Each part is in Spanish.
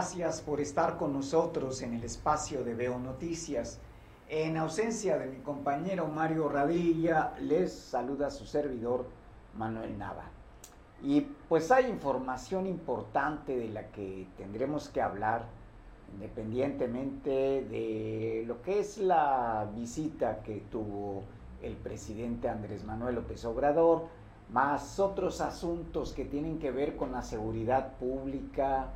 Gracias por estar con nosotros en el espacio de Veo Noticias. En ausencia de mi compañero Mario Radilla, les saluda su servidor Manuel Nava. Y pues hay información importante de la que tendremos que hablar, independientemente de lo que es la visita que tuvo el presidente Andrés Manuel López Obrador, más otros asuntos que tienen que ver con la seguridad pública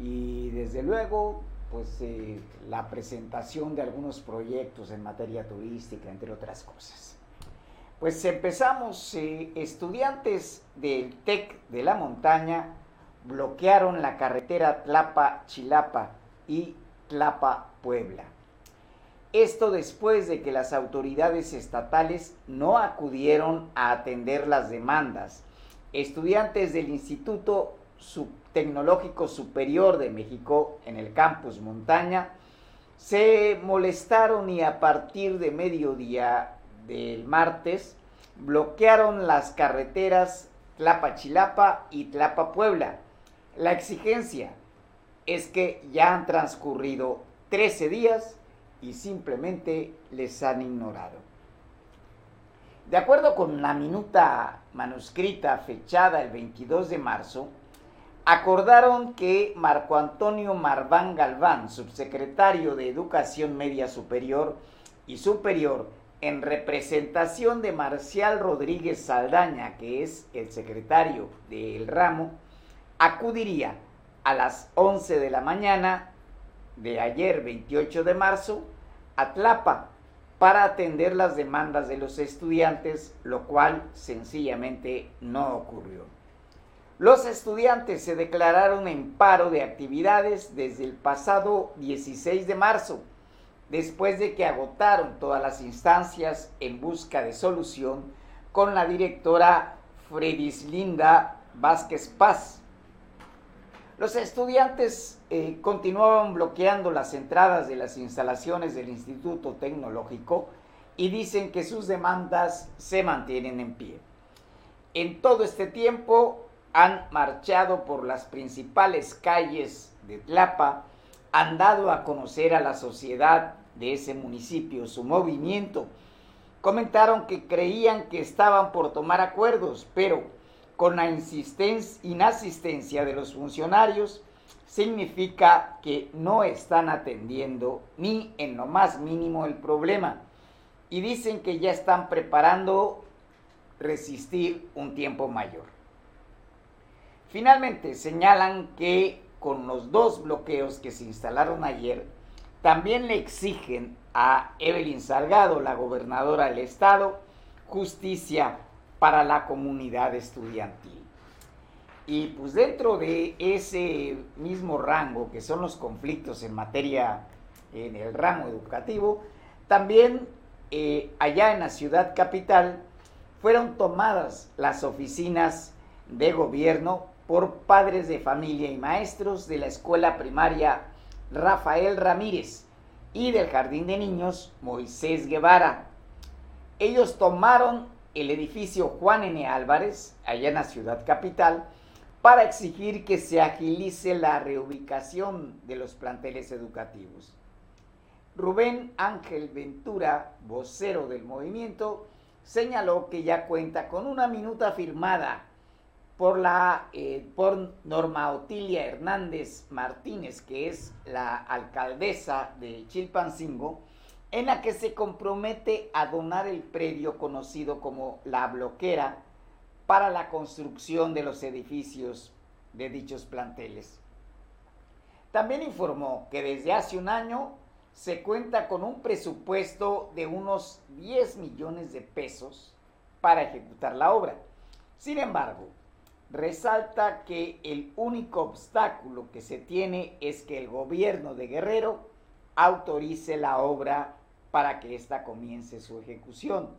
y desde luego pues eh, la presentación de algunos proyectos en materia turística, entre otras cosas. Pues empezamos, eh, estudiantes del TEC de la montaña bloquearon la carretera Tlapa-Chilapa y Tlapa-Puebla. Esto después de que las autoridades estatales no acudieron a atender las demandas. Estudiantes del Instituto Tecnológico Superior de México en el campus Montaña se molestaron y a partir de mediodía del martes bloquearon las carreteras Tlapa-Chilapa y Tlapa-Puebla. La exigencia es que ya han transcurrido 13 días y simplemente les han ignorado. De acuerdo con la minuta manuscrita fechada el 22 de marzo, acordaron que Marco Antonio Marván Galván, subsecretario de Educación Media Superior y Superior, en representación de Marcial Rodríguez Saldaña, que es el secretario del ramo, acudiría a las 11 de la mañana de ayer 28 de marzo a Tlapa para atender las demandas de los estudiantes, lo cual sencillamente no ocurrió. Los estudiantes se declararon en paro de actividades desde el pasado 16 de marzo, después de que agotaron todas las instancias en busca de solución con la directora Fredislinda Vázquez Paz, los estudiantes eh, continuaban bloqueando las entradas de las instalaciones del Instituto Tecnológico y dicen que sus demandas se mantienen en pie. En todo este tiempo han marchado por las principales calles de Tlapa, han dado a conocer a la sociedad de ese municipio su movimiento. Comentaron que creían que estaban por tomar acuerdos, pero con la inasistencia de los funcionarios significa que no están atendiendo ni en lo más mínimo el problema y dicen que ya están preparando resistir un tiempo mayor. Finalmente señalan que con los dos bloqueos que se instalaron ayer, también le exigen a Evelyn Salgado, la gobernadora del estado, justicia para la comunidad estudiantil. Y pues dentro de ese mismo rango que son los conflictos en materia, en el ramo educativo, también eh, allá en la ciudad capital fueron tomadas las oficinas de gobierno por padres de familia y maestros de la escuela primaria Rafael Ramírez y del jardín de niños Moisés Guevara. Ellos tomaron el edificio Juan N. Álvarez, allá en la ciudad capital, para exigir que se agilice la reubicación de los planteles educativos. Rubén Ángel Ventura, vocero del movimiento, señaló que ya cuenta con una minuta firmada por, la, eh, por Norma Otilia Hernández Martínez, que es la alcaldesa de Chilpancingo, en la que se compromete a donar el predio conocido como La Bloquera para la construcción de los edificios de dichos planteles. También informó que desde hace un año se cuenta con un presupuesto de unos 10 millones de pesos para ejecutar la obra. Sin embargo, resalta que el único obstáculo que se tiene es que el gobierno de Guerrero autorice la obra para que ésta comience su ejecución.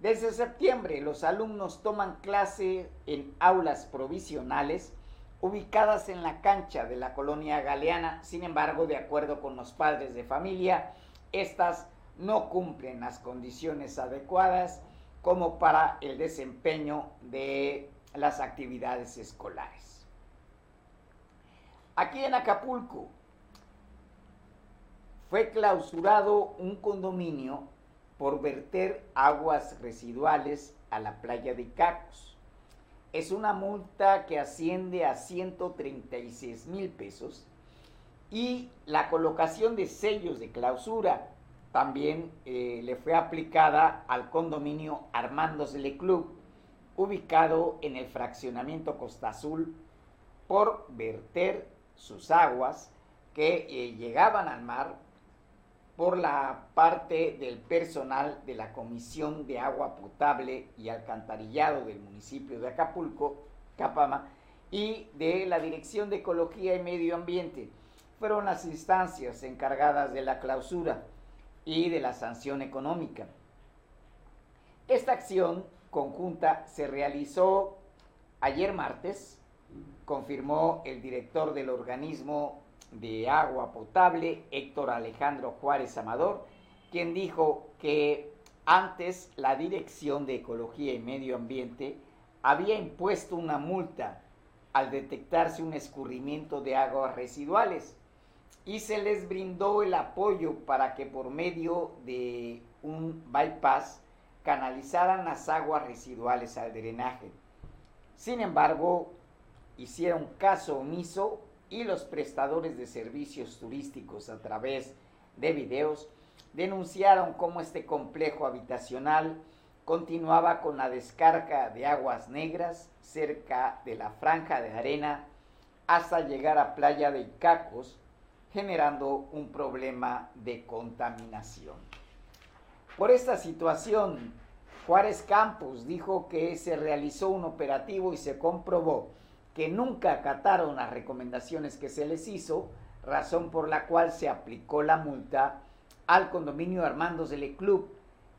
Desde septiembre los alumnos toman clase en aulas provisionales ubicadas en la cancha de la colonia galeana. Sin embargo, de acuerdo con los padres de familia, estas no cumplen las condiciones adecuadas como para el desempeño de las actividades escolares. Aquí en Acapulco fue clausurado un condominio por verter aguas residuales a la playa de Cacos. Es una multa que asciende a 136 mil pesos y la colocación de sellos de clausura también eh, le fue aplicada al condominio Armandos Le Club, ubicado en el fraccionamiento Costa Azul, por verter sus aguas que eh, llegaban al mar por la parte del personal de la Comisión de Agua Potable y Alcantarillado del municipio de Acapulco, Capama, y de la Dirección de Ecología y Medio Ambiente. Fueron las instancias encargadas de la clausura y de la sanción económica. Esta acción conjunta se realizó ayer martes, confirmó el director del organismo de agua potable, Héctor Alejandro Juárez Amador, quien dijo que antes la Dirección de Ecología y Medio Ambiente había impuesto una multa al detectarse un escurrimiento de aguas residuales y se les brindó el apoyo para que por medio de un bypass canalizaran las aguas residuales al drenaje. Sin embargo, hicieron caso omiso y los prestadores de servicios turísticos a través de videos denunciaron cómo este complejo habitacional continuaba con la descarga de aguas negras cerca de la franja de arena hasta llegar a Playa de Icacos, generando un problema de contaminación. Por esta situación, Juárez Campos dijo que se realizó un operativo y se comprobó que nunca acataron las recomendaciones que se les hizo, razón por la cual se aplicó la multa al condominio Armandos del Club.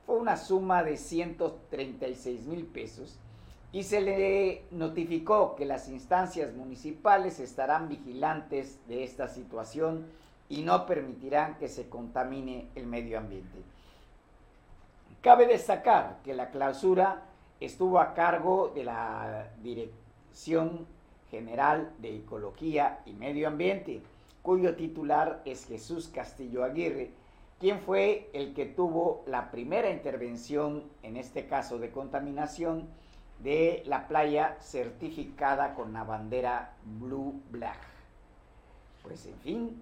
Fue una suma de 136 mil pesos y se le notificó que las instancias municipales estarán vigilantes de esta situación y no permitirán que se contamine el medio ambiente. Cabe destacar que la clausura estuvo a cargo de la Dirección General de Ecología y Medio Ambiente, cuyo titular es Jesús Castillo Aguirre, quien fue el que tuvo la primera intervención, en este caso de contaminación, de la playa certificada con la bandera Blue Black. Pues en fin,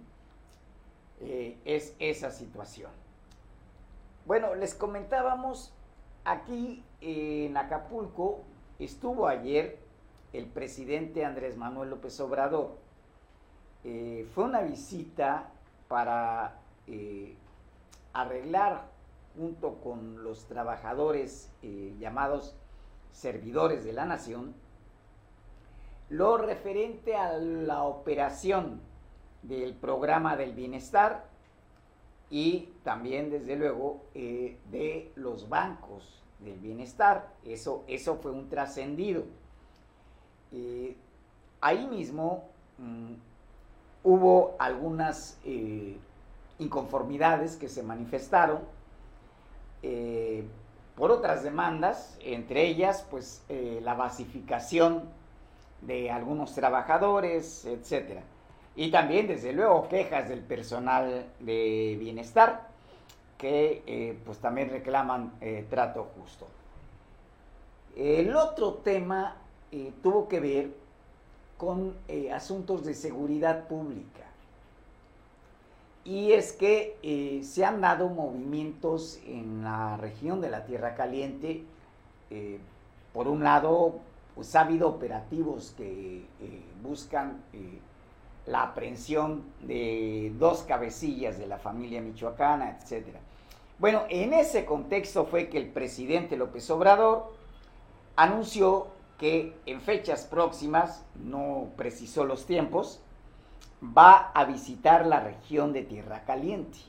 eh, es esa situación. Bueno, les comentábamos aquí en Acapulco, estuvo ayer el presidente Andrés Manuel López Obrador. Eh, fue una visita para eh, arreglar junto con los trabajadores llamados servidores de la nación, lo referente a la operación del programa del bienestar y también, desde luego, eh, de los bancos del bienestar. Eso, eso fue un trascendido. Eh, ahí mismo mm, hubo algunas eh, inconformidades que se manifestaron por otras demandas, entre ellas pues la basificación de algunos trabajadores, etcétera. Y también, desde luego, quejas del personal de bienestar que eh, pues también reclaman eh, trato justo. El otro tema tuvo que ver con asuntos de seguridad pública. Y es que eh, se han dado movimientos en la región de la Tierra Caliente. Eh, por un lado, pues ha habido operativos que eh, buscan la aprehensión de dos cabecillas de la familia michoacana, etc. Bueno, en ese contexto fue que el presidente López Obrador anunció que en fechas próximas, no precisó los tiempos, va a visitar la región de Tierra Caliente.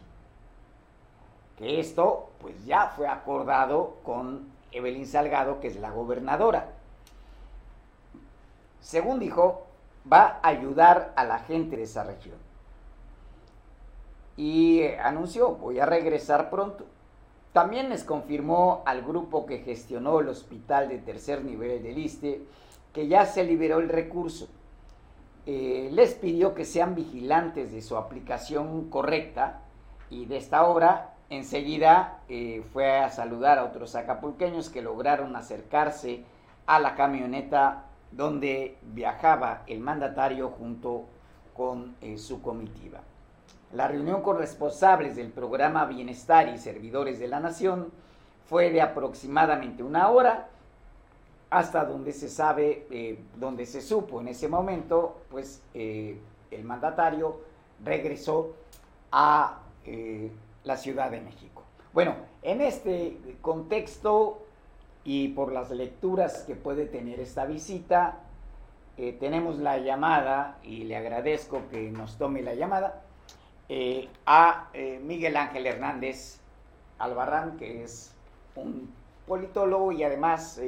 Que esto pues ya fue acordado con Evelyn Salgado, que es la gobernadora. Según dijo, va a ayudar a la gente de esa región. Y eh, anunció, voy a regresar pronto. También les confirmó al grupo que gestionó el hospital de tercer nivel del ISTE que ya se liberó el recurso eh, les pidió que sean vigilantes de su aplicación correcta y de esta obra enseguida eh, fue a saludar a otros acapulqueños que lograron acercarse a la camioneta donde viajaba el mandatario junto con eh, su comitiva. La reunión con responsables del programa Bienestar y Servidores de la Nación fue de aproximadamente una hora, hasta donde se sabe, eh, donde se supo en ese momento, pues eh, el mandatario regresó a la Ciudad de México. Bueno, en este contexto y por las lecturas que puede tener esta visita, eh, tenemos la llamada, y le agradezco que nos tome la llamada, eh, a eh, Miguel Ángel Hernández Albarrán, que es un politólogo y además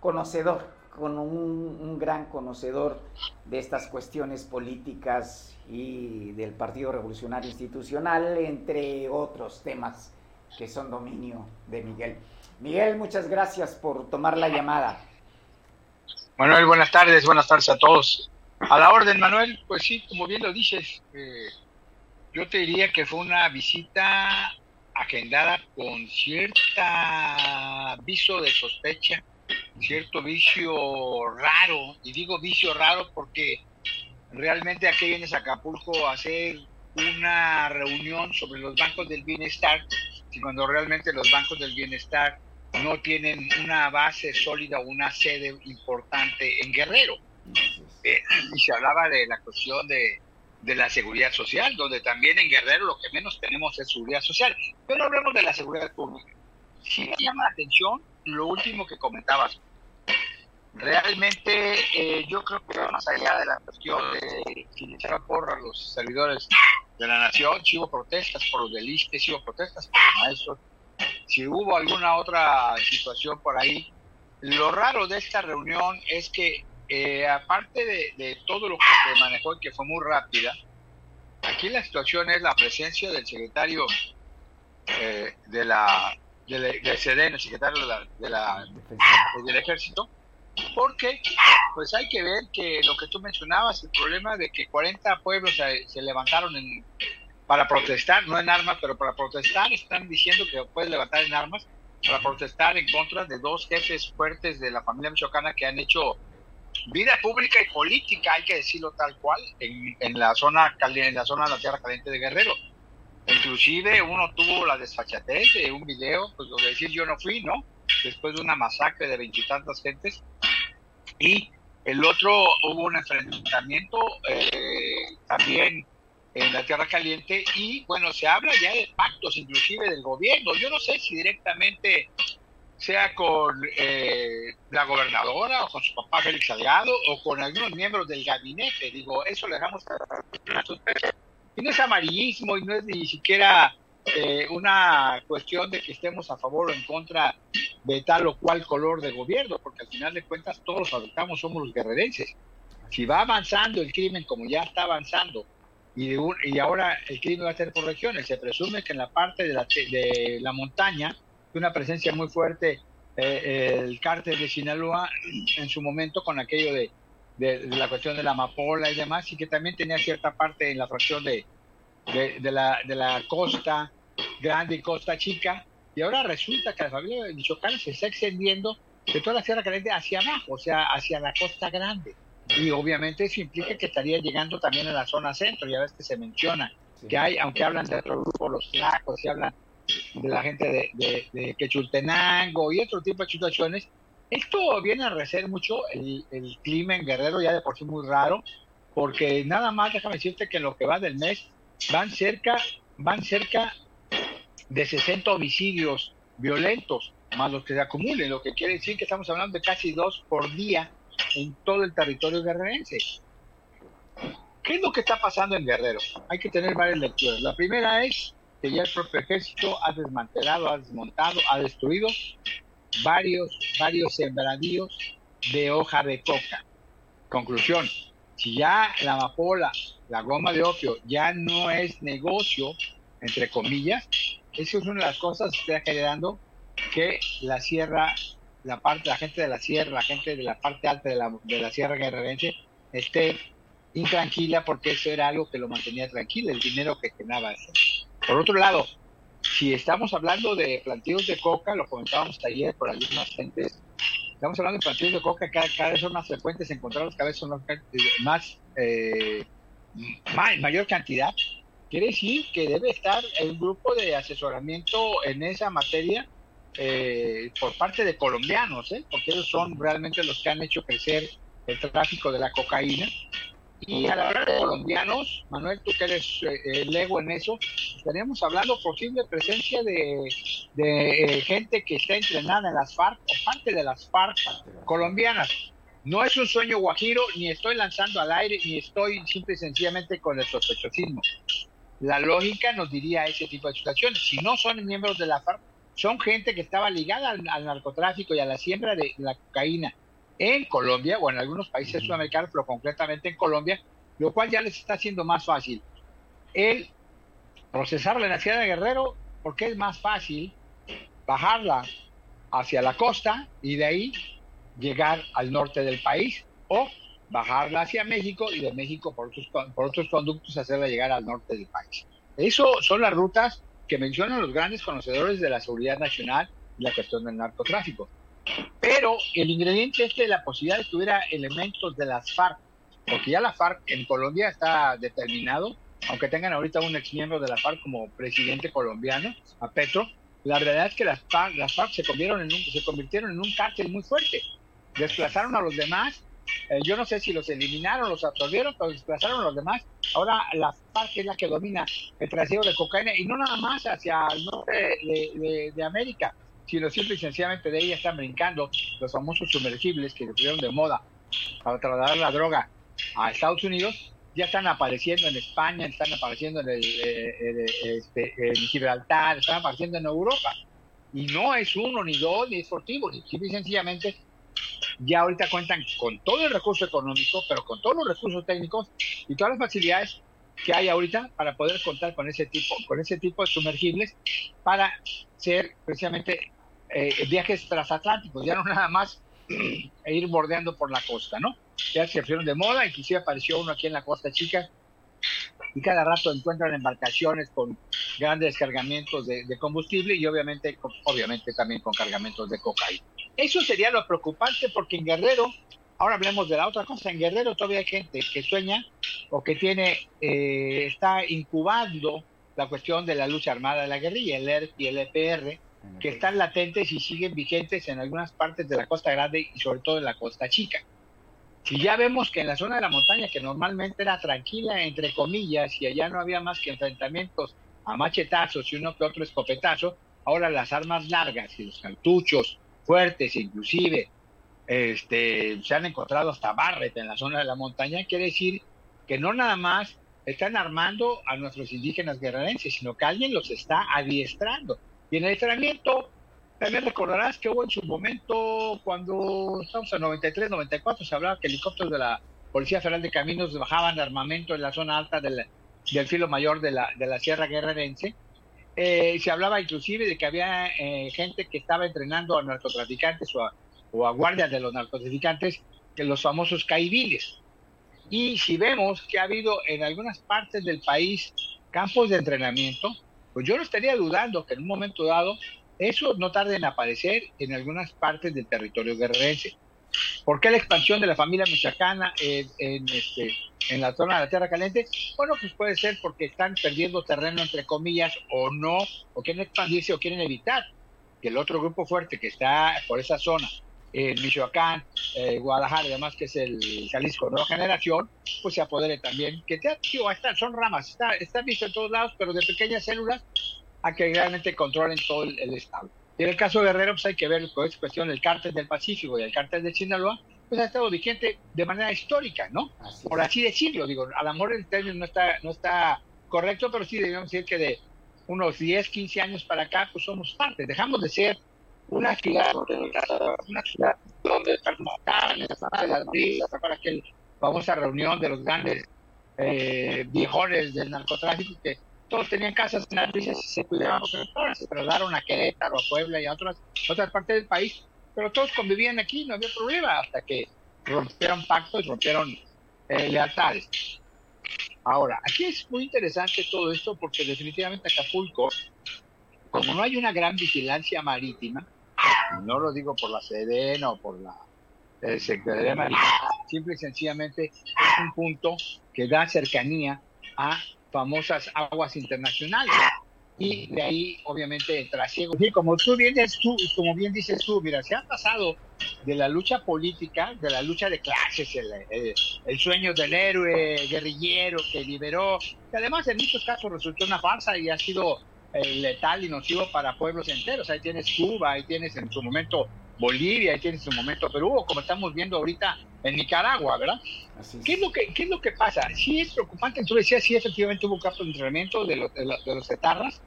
conocedor, con un, un, gran conocedor de estas cuestiones políticas y del Partido Revolucionario Institucional, entre otros temas que son dominio de Miguel. Miguel, muchas gracias por tomar la llamada. Manuel, buenas tardes, buenas tardes a todos. A la orden, Manuel, pues sí, como bien lo dices, eh, yo te diría que fue una visita agendada con cierta viso de sospecha, cierto vicio raro, y digo vicio raro porque realmente aquí vienes a Acapulco a hacer una reunión sobre los bancos del bienestar, y cuando realmente los bancos del bienestar no tienen una base sólida o una sede importante en Guerrero. Eh, y se hablaba de la cuestión de, de, la seguridad social, donde también en Guerrero lo que menos tenemos es seguridad social. Pero hablemos de la seguridad pública. Sí me llama la atención lo último que comentabas. Realmente eh, yo creo que más allá de la cuestión de le porra a los servidores de la nación, si hubo protestas por los delistes, si hubo protestas por los maestros, si hubo alguna otra situación por ahí. Lo raro de esta reunión es que, eh, aparte de, todo lo que se manejó y que fue muy rápida, aquí la situación es la presencia del secretario eh, de la del, el secretario de la, de del ejército, porque pues hay que ver que lo que tú mencionabas, el problema de que 40 pueblos se levantaron en, para protestar, no en armas, pero para protestar, están diciendo que puedes levantar en armas, para protestar en contra de dos jefes fuertes de la familia michoacana que han hecho vida pública y política, hay que decirlo tal cual, en, en la zona en la zona de la Tierra Caliente de Guerrero. Inclusive uno tuvo la desfachatez de un video, pues lo de decir yo no fui, ¿no? Después de una masacre de veintitantas gentes. Y el otro hubo un enfrentamiento eh, también en la Tierra Caliente y bueno, se habla ya de pactos inclusive del gobierno. Yo no sé si directamente sea con eh, la gobernadora o con su papá Félix Aliado o con algunos miembros del gabinete. Digo, eso le dejamos y no es amarillismo y no es ni siquiera eh, una cuestión de que estemos a favor o en contra de tal o cual color de gobierno, porque al final de cuentas todos los afectados somos los guerrerenses. Si va avanzando el crimen como ya está avanzando y, y ahora el crimen va a ser por regiones. Se presume que en la parte de la, de la montaña, una presencia muy fuerte eh, el cártel de Sinaloa en su momento con aquello de, de, la cuestión de la amapola y demás, y que también tenía cierta parte en la fracción de, de, la, de la costa grande y costa chica, y ahora resulta que la familia de Michoacán se está extendiendo de toda la Sierra Caliente hacia abajo, o sea, hacia la costa grande. Y obviamente eso implica que estaría llegando también a la zona centro, ya ves que se menciona que hay, aunque hablan de otro grupo, los flacos, y hablan de la gente de, de, Quechultenango y otro tipo de situaciones, esto viene a recer mucho el, el, clima en Guerrero, ya de por sí muy raro, porque nada más déjame decirte que en lo que va del mes van cerca, van cerca de 60 homicidios violentos, más los que se acumulen, lo que quiere decir que estamos hablando de casi dos por día en todo el territorio guerrerense. ¿Qué es lo que está pasando en Guerrero? Hay que tener varias lecturas. La primera es que ya el propio ejército ha desmantelado, ha desmontado, ha destruido varios, varios sembradíos de hoja de coca. Conclusión, si ya la amapola, la goma de opio ya no es negocio, entre comillas, eso es una de las cosas que está generando que la sierra la parte, la gente de la sierra, la gente de la parte alta de la, de la sierra guerrerense esté intranquila porque eso era algo que lo mantenía tranquilo, el dinero que generaba. Por otro lado, si estamos hablando de plantíos de coca, lo comentábamos ayer por algunas gentes, estamos hablando de plantíos de coca, cada, cada vez son más frecuentes encontrarlos, cada vez son más, eh, más, mayor cantidad. Quiere decir que debe estar un grupo de asesoramiento en esa materia eh, por parte de colombianos, ¿eh? porque ellos son realmente los que han hecho crecer el tráfico de la cocaína y a la hora de colombianos, Manuel, tú que eres eh, el ego en eso, estaríamos hablando posible presencia de, de eh, gente que está entrenada en las FARC o parte de las FARC colombianas. No es un sueño guajiro, ni estoy lanzando al aire, ni estoy simple y sencillamente con el sospechosismo. La lógica nos diría ese tipo de situaciones. Si no son miembros de la FARC, son gente que estaba ligada al, al narcotráfico y a la siembra de la cocaína en Colombia o en algunos países sudamericanos, pero concretamente en Colombia, lo cual ya les está haciendo más fácil el procesar la energía de Guerrero, porque es más fácil bajarla hacia la costa y de ahí llegar al norte del país o bajarla hacia México y de México por otros, por otros conductos hacerla llegar al norte del país. Eso son las rutas que mencionan los grandes conocedores de la seguridad nacional y la cuestión del narcotráfico. Pero el ingrediente este de la posibilidad de que hubiera elementos de las FARC, porque ya la FARC en Colombia está determinado, aunque tengan ahorita un ex miembro de la FARC como presidente colombiano, a Petro, la verdad es que las FARC, las FARC se, convirtieron en un, se convirtieron en un cártel muy fuerte. Desplazaron a los demás, eh, yo no sé si los eliminaron, los absorbieron, pero desplazaron los demás. Ahora la FARC es la que domina el trasiego de cocaína y no nada más hacia el norte de, América, sino simple y sencillamente de ella están brincando los famosos sumergibles que se pusieron de moda para trasladar la droga a Estados Unidos, ya están apareciendo en España, están apareciendo en, el, eh, este, en Gibraltar, están apareciendo en Europa. Y no es uno, ni dos, ni es sportivo, ni simple y sencillamente ya ahorita cuentan con todo el recurso económico, pero con todos los recursos técnicos y todas las facilidades que hay ahorita para poder contar con ese tipo, con ese tipo de sumergibles para ser precisamente eh, viajes transatlánticos, ya no nada más e ir bordeando por la costa, ¿no? Ya se pusieron de moda, inclusive apareció uno aquí en la Costa Chica y cada rato encuentran embarcaciones con grandes descargamientos de, combustible y obviamente, obviamente también con cargamentos de cocaína. Eso sería lo preocupante porque en Guerrero, ahora hablemos de la otra cosa, en Guerrero todavía hay gente que sueña o que tiene, eh, está incubando la cuestión de la lucha armada de la guerrilla, el ERP y el EPR, que están latentes y siguen vigentes en algunas partes de la Costa Grande y sobre todo en la Costa Chica. Si ya vemos que en la zona de la montaña, que normalmente era tranquila, entre comillas, y allá no había más que enfrentamientos a machetazos y uno que otro escopetazo, ahora las armas largas y los cartuchos fuertes, inclusive, este, se han encontrado hasta Barret en la zona de la montaña, quiere decir que no nada más están armando a nuestros indígenas guerrerenses, sino que alguien los está adiestrando. Y en el entrenamiento, también recordarás que hubo en su momento, cuando estamos en 93, 94, se hablaba que helicópteros de la Policía Federal de Caminos bajaban de armamento en la zona alta del, del filo mayor de la, de la Sierra Guerrerense. Eh, se hablaba inclusive de que había eh, gente que estaba entrenando a narcotraficantes o a, o a guardias de los narcotraficantes, que los famosos caibiles. Y si vemos que ha habido en algunas partes del país campos de entrenamiento, pues yo no estaría dudando que en un momento dado eso no tarde en aparecer en algunas partes del territorio guerrerense. ¿Por qué la expansión de la familia michoacana en, este, en la zona de la Tierra Caliente? Bueno, pues puede ser porque están perdiendo terreno, entre comillas, o no, o quieren expandirse o quieren evitar que el otro grupo fuerte que está por esa zona, en Michoacán, eh, Guadalajara, además que es el Jalisco Nueva Generación, pues se apodere también, que te, son ramas, está, está visto en todos lados, pero de pequeñas células a que realmente controlen todo el, estado. Y en el caso de Guerrero, pues hay que ver con esta cuestión del cártel del Pacífico y el cártel de Sinaloa, pues ha estado vigente de manera histórica, ¿no? Por así decirlo, digo, a lo mejor el término no está, no está correcto, pero sí debemos decir que de unos 10, 15 años para acá, pues somos parte, dejamos de ser una ciudad una ciudad donde están en las brisas, para aquella famosa reunión de los grandes eh, viejones del narcotráfico que todos tenían casas en las brisas y se cuidaban, se trasladaron a Querétaro, a Puebla y a otras, otras partes del país, pero todos convivían aquí, no había problema, hasta que rompieron pactos, rompieron eh, lealtades. Ahora, aquí es muy interesante todo esto porque definitivamente Acapulco, como no hay una gran vigilancia marítima, no lo digo por la Sedena o por la eh, Secretaría Marítima, simple y sencillamente es un punto que da cercanía a famosas aguas internacionales y de ahí obviamente el trasiego. Y como tú bien, tú, como bien dices tú, mira, se ha pasado de la lucha política, de la lucha de clases, el, el, sueño del héroe guerrillero que liberó, que además en muchos casos resultó una farsa y ha sido eh, letal y nocivo para pueblos enteros. Ahí tienes Cuba, ahí tienes en su momento Bolivia, tienes en su momento Perú, como estamos viendo ahorita en Nicaragua, ¿verdad? ¿Qué, es lo que, ¿Qué es lo que pasa? Sí es preocupante, tú decías, sí efectivamente hubo casos de entrenamiento de, los, de, los etarras,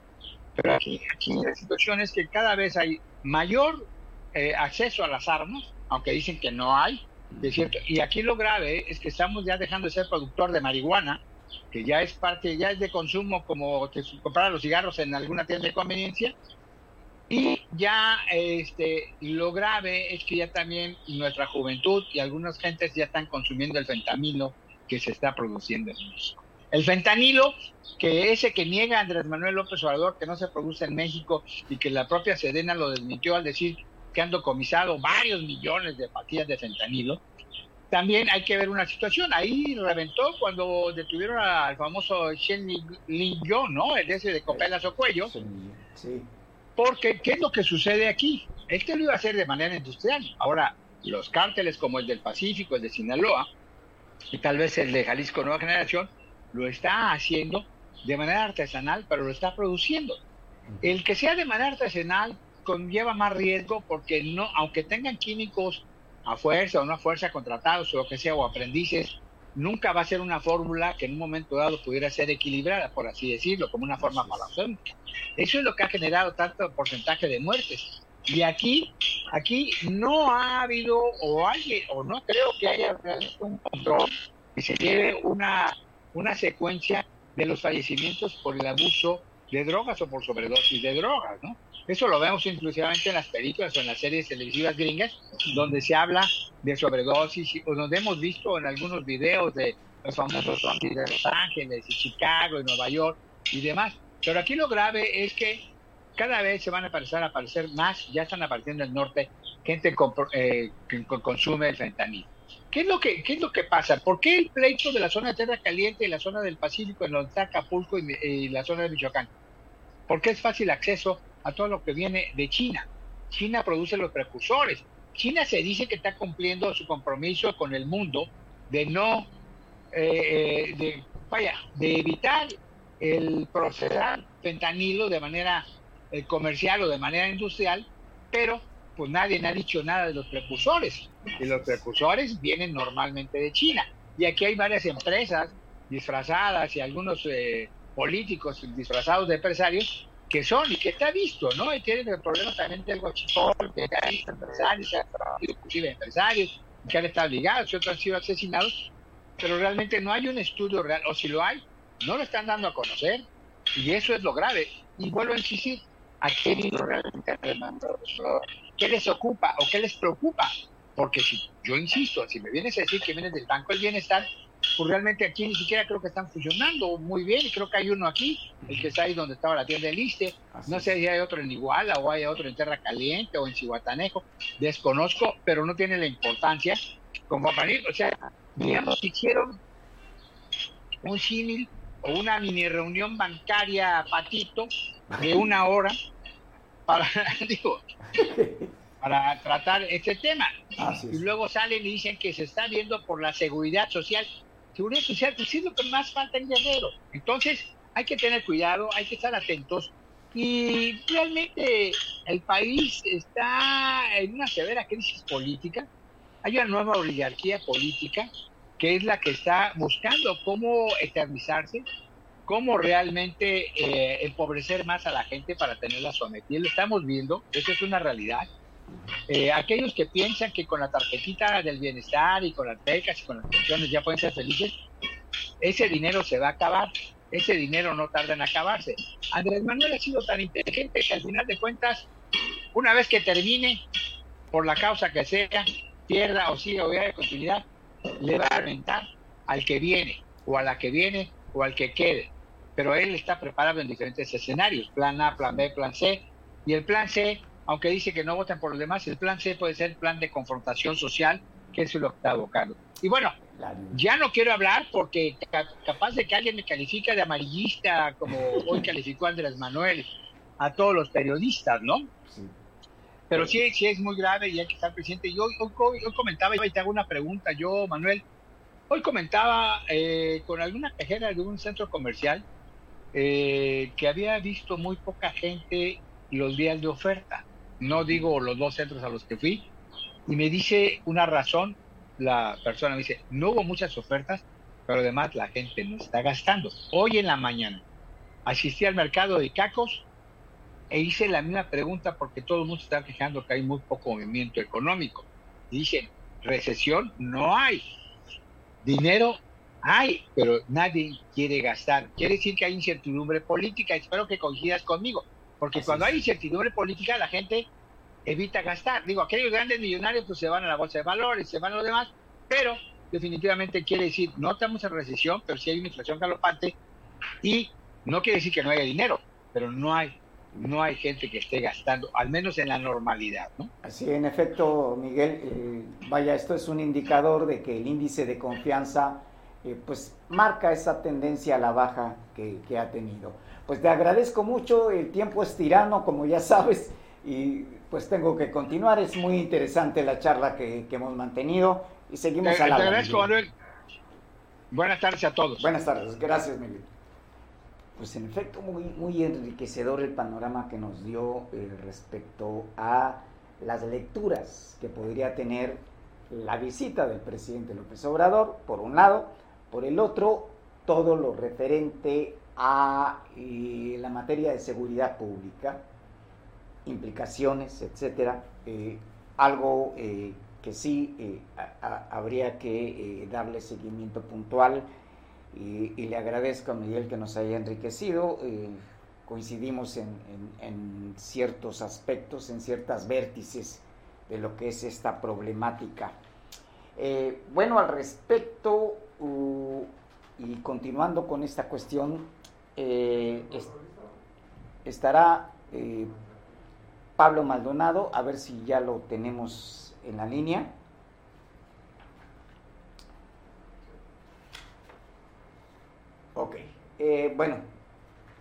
pero aquí, aquí la situación es que cada vez hay mayor eh, acceso a las armas, aunque dicen que no hay, es cierto. Y aquí lo grave es que estamos ya dejando de ser productor de marihuana, que ya es parte, ya es de consumo como comprar los cigarros en alguna tienda de conveniencia, y ya este, lo grave es que ya también nuestra juventud y algunas gentes ya están consumiendo el fentanilo que se está produciendo en México. El fentanilo, que ese que niega Andrés Manuel López Obrador, que no se produce en México y que la propia Sedena lo desmintió al decir que han decomisado varios millones de pastillas de fentanilo, también hay que ver una situación. Ahí reventó cuando detuvieron al famoso Shen Lin ¿no? El ese de copelas o cuello. Sí. Porque, ¿qué es lo que sucede aquí? Este lo iba a hacer de manera industrial. Ahora, los cárteles como el del Pacífico, el de Sinaloa, y tal vez el de Jalisco Nueva Generación, lo está haciendo de manera artesanal, pero lo está produciendo. El que sea de manera artesanal conlleva más riesgo porque no, aunque tengan químicos a fuerza o no a fuerza contratados o lo que sea, o aprendices, nunca va a ser una fórmula que en un momento dado pudiera ser equilibrada, por así decirlo, como una forma farmacéutica. Eso es lo que ha generado tanto porcentaje de muertes. Y aquí, aquí no ha habido, o alguien, o no creo que haya un control que se lleve una, una secuencia de los fallecimientos por el abuso de drogas o por sobredosis de drogas, ¿no? Eso lo vemos inclusivamente en las películas o en las series televisivas gringas, donde se habla de sobredosis, o donde hemos visto en algunos videos de los famosos zombies de Los Ángeles, y Chicago, y Nueva York y demás. Pero aquí lo grave es que cada vez se van a empezar a aparecer más, ya están apareciendo en el norte, gente eh, que consume el fentanilo. ¿Qué es, lo que, ¿Qué es lo que pasa? ¿Por qué el pleito de la zona de Tierra Caliente y la zona del Pacífico, en donde está y, y la zona de Michoacán? Porque es fácil acceso a todo lo que viene de China. China produce los precursores. China se dice que está cumpliendo su compromiso con el mundo de no, eh, de, vaya, de evitar el procesar fentanilo de manera eh, comercial o de manera industrial, pero pues nadie ha dicho nada de los precursores. Y los precursores vienen normalmente de China. Y aquí hay varias empresas disfrazadas y algunos eh, políticos disfrazados de empresarios que son y que está visto, ¿no? Y tienen el problema también del gochipol, que hay empresarios, inclusive empresarios, que han estado ligados, otros han sido asesinados, pero realmente no hay un estudio real, o si lo hay, no lo están dando a conocer, y eso es lo grave. Y vuelvo a insistir, ¿a qué realmente ¿Qué les ocupa o qué les preocupa? Porque si yo insisto, si me vienes a decir que vienes del Banco del Bienestar, pues realmente aquí ni siquiera creo que están funcionando muy bien, y creo que hay uno aquí, el que está ahí donde estaba la tienda de Liste, no sé si hay otro en Iguala o hay otro en Tierra Caliente o en Cihuatanejo, desconozco, pero no tiene la importancia como para o sea, digamos hicieron un símil o una mini reunión bancaria patito de una hora para, digo, para tratar este tema. y luego salen y dicen que se está viendo por la seguridad social seguridad social, pues es lo que más falta en Guerrero. Entonces, hay que tener cuidado, hay que estar atentos. Y realmente el país está en una severa crisis política. Hay una nueva oligarquía política que es la que está buscando cómo eternizarse, cómo realmente eh, empobrecer más a la gente para tenerla sometida. Lo estamos viendo, eso es una realidad. Eh, aquellos que piensan que con la tarjetita del bienestar y con las becas y con las pensiones ya pueden ser felices, ese dinero se va a acabar. Ese dinero no tarda en acabarse. Andrés Manuel ha sido tan inteligente que al final de cuentas, una vez que termine, por la causa que sea, pierda o siga o de continuidad, le va a reventar al que viene, o a la que viene, o al que quede. Pero él está preparado en diferentes escenarios, plan A, plan B, plan C, y el plan C, aunque dice que no voten por los demás, el plan C puede ser plan de confrontación social, que es el octavo Carlos. Y bueno, ya no quiero hablar porque capaz de que alguien me califica de amarillista, como hoy calificó Andrés Manuel a todos los periodistas, ¿no? Pero sí, sí es muy grave y hay que estar presente. Yo hoy, comentaba, y te hago una pregunta, yo, Manuel, hoy comentaba eh, con alguna cajera de un centro comercial eh, que había visto muy poca gente los días de oferta. No digo los dos centros a los que fui. Y me dice una razón, la persona me dice, no hubo muchas ofertas, pero además la gente no está gastando. Hoy en la mañana asistí al mercado de cacos e hice la misma pregunta porque todo el mundo está quejando que hay muy poco movimiento económico. dije, recesión no hay. Dinero hay, pero nadie quiere gastar. Quiere decir que hay incertidumbre política. Espero que coincidas conmigo. Porque cuando hay incertidumbre política, la gente evita gastar. Digo, aquellos grandes millonarios pues se van a la bolsa de valores, se van a los demás, pero definitivamente quiere decir, no estamos en recesión, pero sí hay una inflación galopante y no quiere decir que no haya dinero, pero no hay no hay gente que esté gastando, al menos en la normalidad, ¿no? Así, en efecto, Miguel, eh, vaya, esto es un indicador de que el índice de confianza, eh, pues, marca esa tendencia a la baja que, que ha tenido. Pues te agradezco mucho, el tiempo es tirano, como ya sabes, y pues tengo que continuar. Es muy interesante la charla que, hemos mantenido y seguimos a la Te agradezco, Manuel. Buenas tardes a todos. Buenas tardes, gracias, Miguel. Pues en efecto, muy, muy enriquecedor el panorama que nos dio eh, respecto a las lecturas que podría tener la visita del presidente López Obrador, por un lado, por el otro, todo lo referente a la materia de seguridad pública, implicaciones, etcétera, eh, algo eh, que sí eh, habría que darle seguimiento puntual y, le agradezco a Miguel que nos haya enriquecido. coincidimos en, ciertos aspectos, en ciertas vértices de lo que es esta problemática. bueno, al respecto, y continuando con esta cuestión, estará Pablo Maldonado, a ver si ya lo tenemos en la línea. Ok, eh, bueno,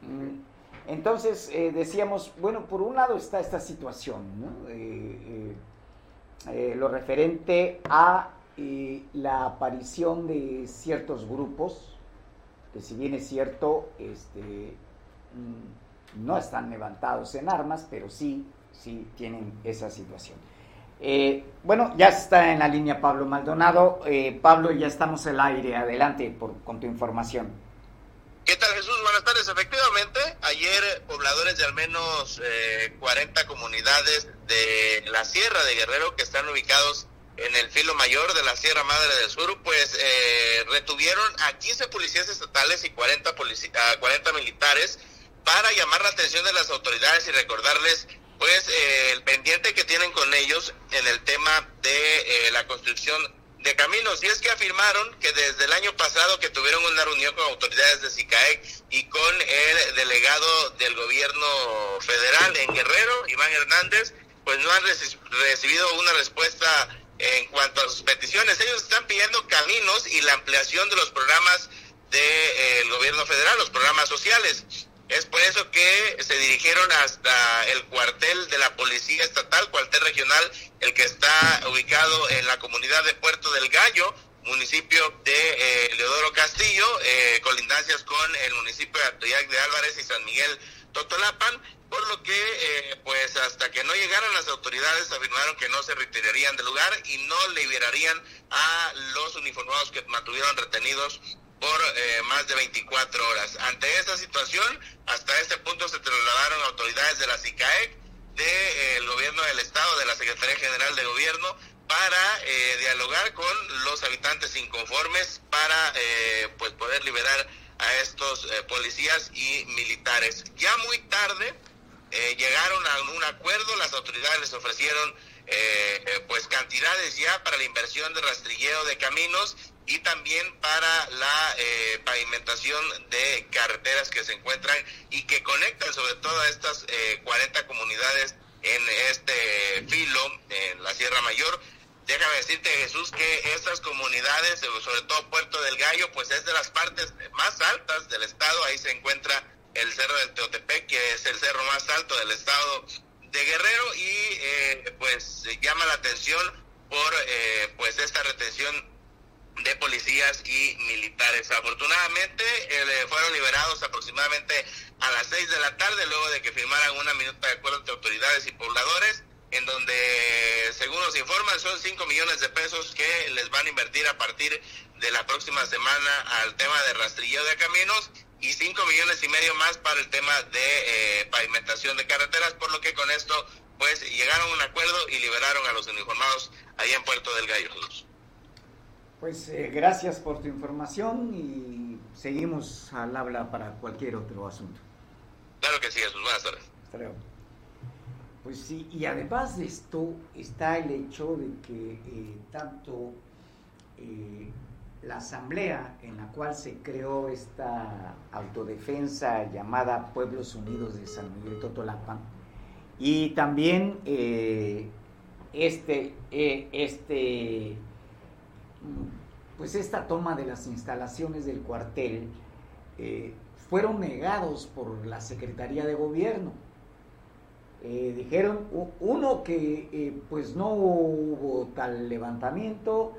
mm, entonces eh, decíamos, bueno, por un lado está esta situación, ¿no? Eh, lo referente a la aparición de ciertos grupos, si bien es cierto, este, mm, no están levantados en armas, pero sí sí tienen esa situación. Eh, bueno, ya está en la línea Pablo Maldonado. Eh, Pablo, ya estamos al aire. Adelante por, con tu información. ¿Qué tal Jesús? Buenas tardes. Efectivamente, ayer pobladores de al menos 40 eh, comunidades de la Sierra de Guerrero que están ubicados en el filo mayor de la Sierra Madre del Sur, pues retuvieron a 15 policías estatales y 40, 40 militares para llamar la atención de las autoridades y recordarles pues eh, el pendiente que tienen con ellos en el tema de eh, la construcción de caminos. Y es que afirmaron que desde el año pasado que tuvieron una reunión con autoridades de SICAEC y con el delegado del gobierno federal en Guerrero, Iván Hernández, pues no han recibido una respuesta en cuanto a sus peticiones. Ellos están pidiendo caminos y la ampliación de los programas del de, eh, gobierno federal, los programas sociales. Es por eso que se dirigieron hasta el cuartel de la Policía Estatal, cuartel regional, el que está ubicado en la comunidad de Puerto del Gallo, municipio de eh, Leodoro Castillo, eh, colindancias con el municipio de Atoyac de Álvarez y San Miguel Totolapan, por lo que eh, pues hasta que no llegaran las autoridades afirmaron que no se retirarían del lugar y no liberarían a los uniformados que mantuvieron retenidos por eh, más de 24 horas. Ante esta situación, hasta este punto se trasladaron autoridades de la SICAEC, del de, gobierno del Estado, de la Secretaría General de Gobierno, para eh, dialogar con los habitantes inconformes para eh, pues poder liberar a estos policías y militares. Ya muy tarde llegaron a un acuerdo, las autoridades les ofrecieron pues cantidades ya para la inversión de rastrilleo de caminos y también para la eh, pavimentación de carreteras que se encuentran y que conectan sobre todo a estas 40 comunidades en este filo, en la Sierra Mayor. Déjame decirte, Jesús, que estas comunidades, sobre todo Puerto del Gallo, pues es de las partes más altas del estado. Ahí se encuentra el Cerro del Teotepec, que es el cerro más alto del estado de Guerrero y eh, pues llama la atención por eh, pues esta retención de policías y militares. Afortunadamente eh, fueron liberados aproximadamente a las seis de la tarde luego de que firmaran una minuta de acuerdo entre autoridades y pobladores en donde según nos informan son 5 millones de pesos que les van a invertir a partir de la próxima semana al tema de rastrilleo de caminos y 5 millones y medio más para el tema de eh, pavimentación de carreteras, por lo que con esto pues llegaron a un acuerdo y liberaron a los uniformados ahí en Puerto del Gallo. Pues eh, gracias por tu información y seguimos al habla para cualquier otro asunto. Claro que sí, Jesús. Buenas tardes. Hasta luego. Pues sí, y además de esto está el hecho de que eh, tanto la asamblea en la cual se creó esta autodefensa llamada Pueblos Unidos de San Miguel Totolapan y también eh, este, eh, este, pues esta toma de las instalaciones del cuartel eh, fueron negados por la Secretaría de Gobierno. dijeron, uno, que pues no hubo tal levantamiento,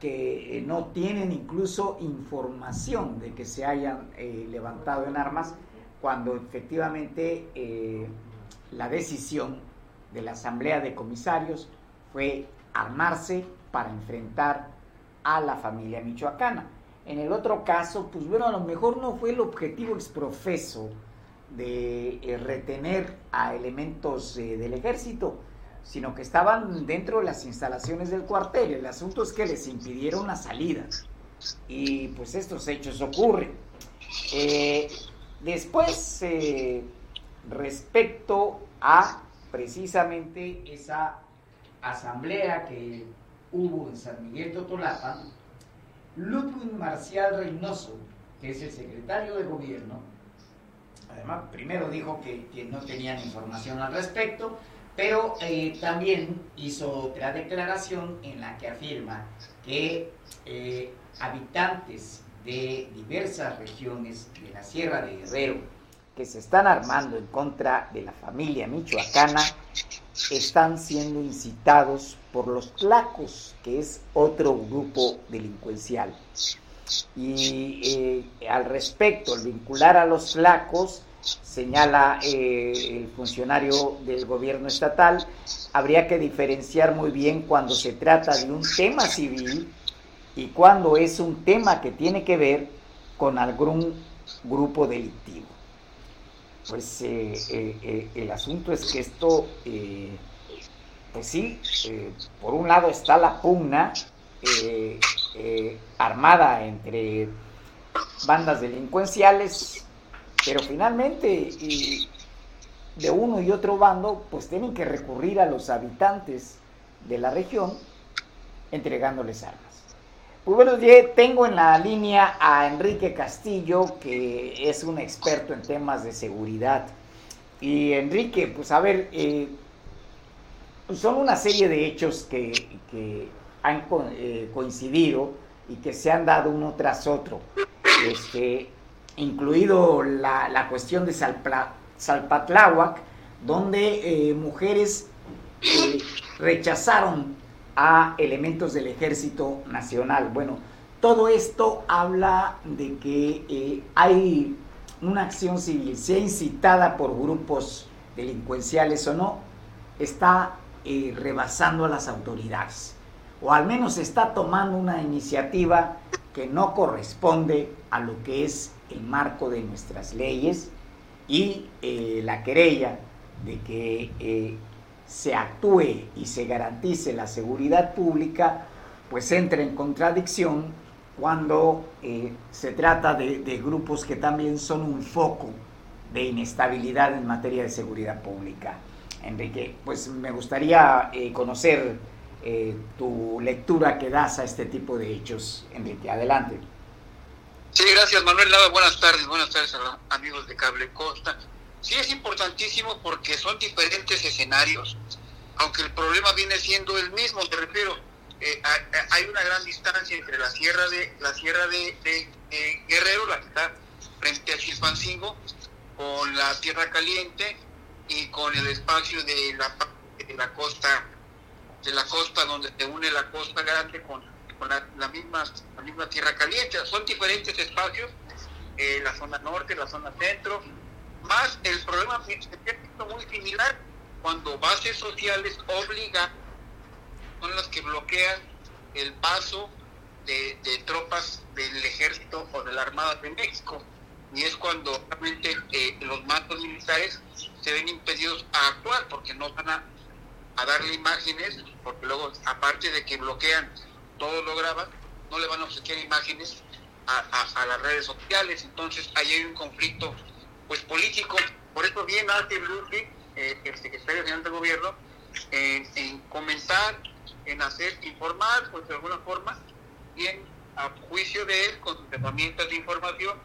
que eh, no tienen incluso información de que se hayan eh, levantado en armas, cuando efectivamente eh, la decisión de la Asamblea de Comisarios fue armarse para enfrentar a la familia michoacana. En el otro caso, pues bueno, a lo mejor no fue el objetivo exprofeso de retener a elementos del ejército, sino que estaban dentro de las instalaciones del cuartel. El asunto es que les impidieron la salida. Y pues estos hechos ocurren. Eh, después, eh, respecto a precisamente esa asamblea que hubo en San Miguel Totolapa, Ludwig Marcial Reynoso, que es el secretario de gobierno, además primero dijo que, que no tenían información al respecto, pero eh, también hizo otra declaración en la que afirma que eh, habitantes de diversas regiones de la Sierra de Guerrero que se están armando en contra de la familia michoacana están siendo incitados por los tlacos, que es otro grupo delincuencial. Y eh, al respecto, al vincular a los tlacos, señala eh, el funcionario del gobierno estatal, habría que diferenciar muy bien cuando se trata de un tema civil y cuando es un tema que tiene que ver con algún grupo delictivo. Pues eh, eh, el asunto es que esto, pues sí, por un lado está la pugna armada entre bandas delincuenciales pero finalmente, de uno y otro bando, pues tienen que recurrir a los habitantes de la región entregándoles armas. Pues bueno, tengo en la línea a Enrique Castillo, que es un experto en temas de seguridad. Y Enrique, pues a ver, eh, son una serie de hechos que, han eh, coincidido y que se han dado uno tras otro. Este, incluido la, cuestión de Salpatláhuac, donde eh, mujeres eh, rechazaron a elementos del Ejército Nacional. Bueno, todo esto habla de que eh, hay una acción civil, sea incitada por grupos delincuenciales o no, está rebasando a las autoridades, o al menos está tomando una iniciativa que no corresponde a lo que es el marco de nuestras leyes y eh, la querella de que eh, se actúe y se garantice la seguridad pública, pues entra en contradicción cuando eh, se trata de, de, grupos que también son un foco de inestabilidad en materia de seguridad pública. Enrique, pues me gustaría conocer eh, tu lectura que das a este tipo de hechos, Enrique. Adelante. Sí, gracias Manuel. buenas tardes, buenas tardes a los amigos de Cable Costa. Sí, es importantísimo porque son diferentes escenarios, aunque el problema viene siendo el mismo, te refiero, eh, hay una gran distancia entre la sierra de la sierra de, Guerrero, la que está frente a Chilpancingo, con la Tierra Caliente y con el espacio de la, de la costa de la costa donde se une la costa grande con, la, misma la misma Tierra Caliente. Son diferentes espacios, eh, la zona norte, la zona centro, más el problema muy similar cuando bases sociales obligan, son las que bloquean el paso de, tropas del ejército o de la Armada de México. Y es cuando realmente eh, los mandos militares se ven impedidos a actuar porque no van a, darle imágenes, porque luego, aparte de que bloquean, todo lo graban, no le van a ofrecer imágenes a, a las redes sociales. Entonces, ahí hay un conflicto pues político. Por eso bien hace Ludwig, eh, el secretario general del gobierno, en, comentar, en hacer, informar, pues de alguna forma, y en, a juicio de él, con sus herramientas de información,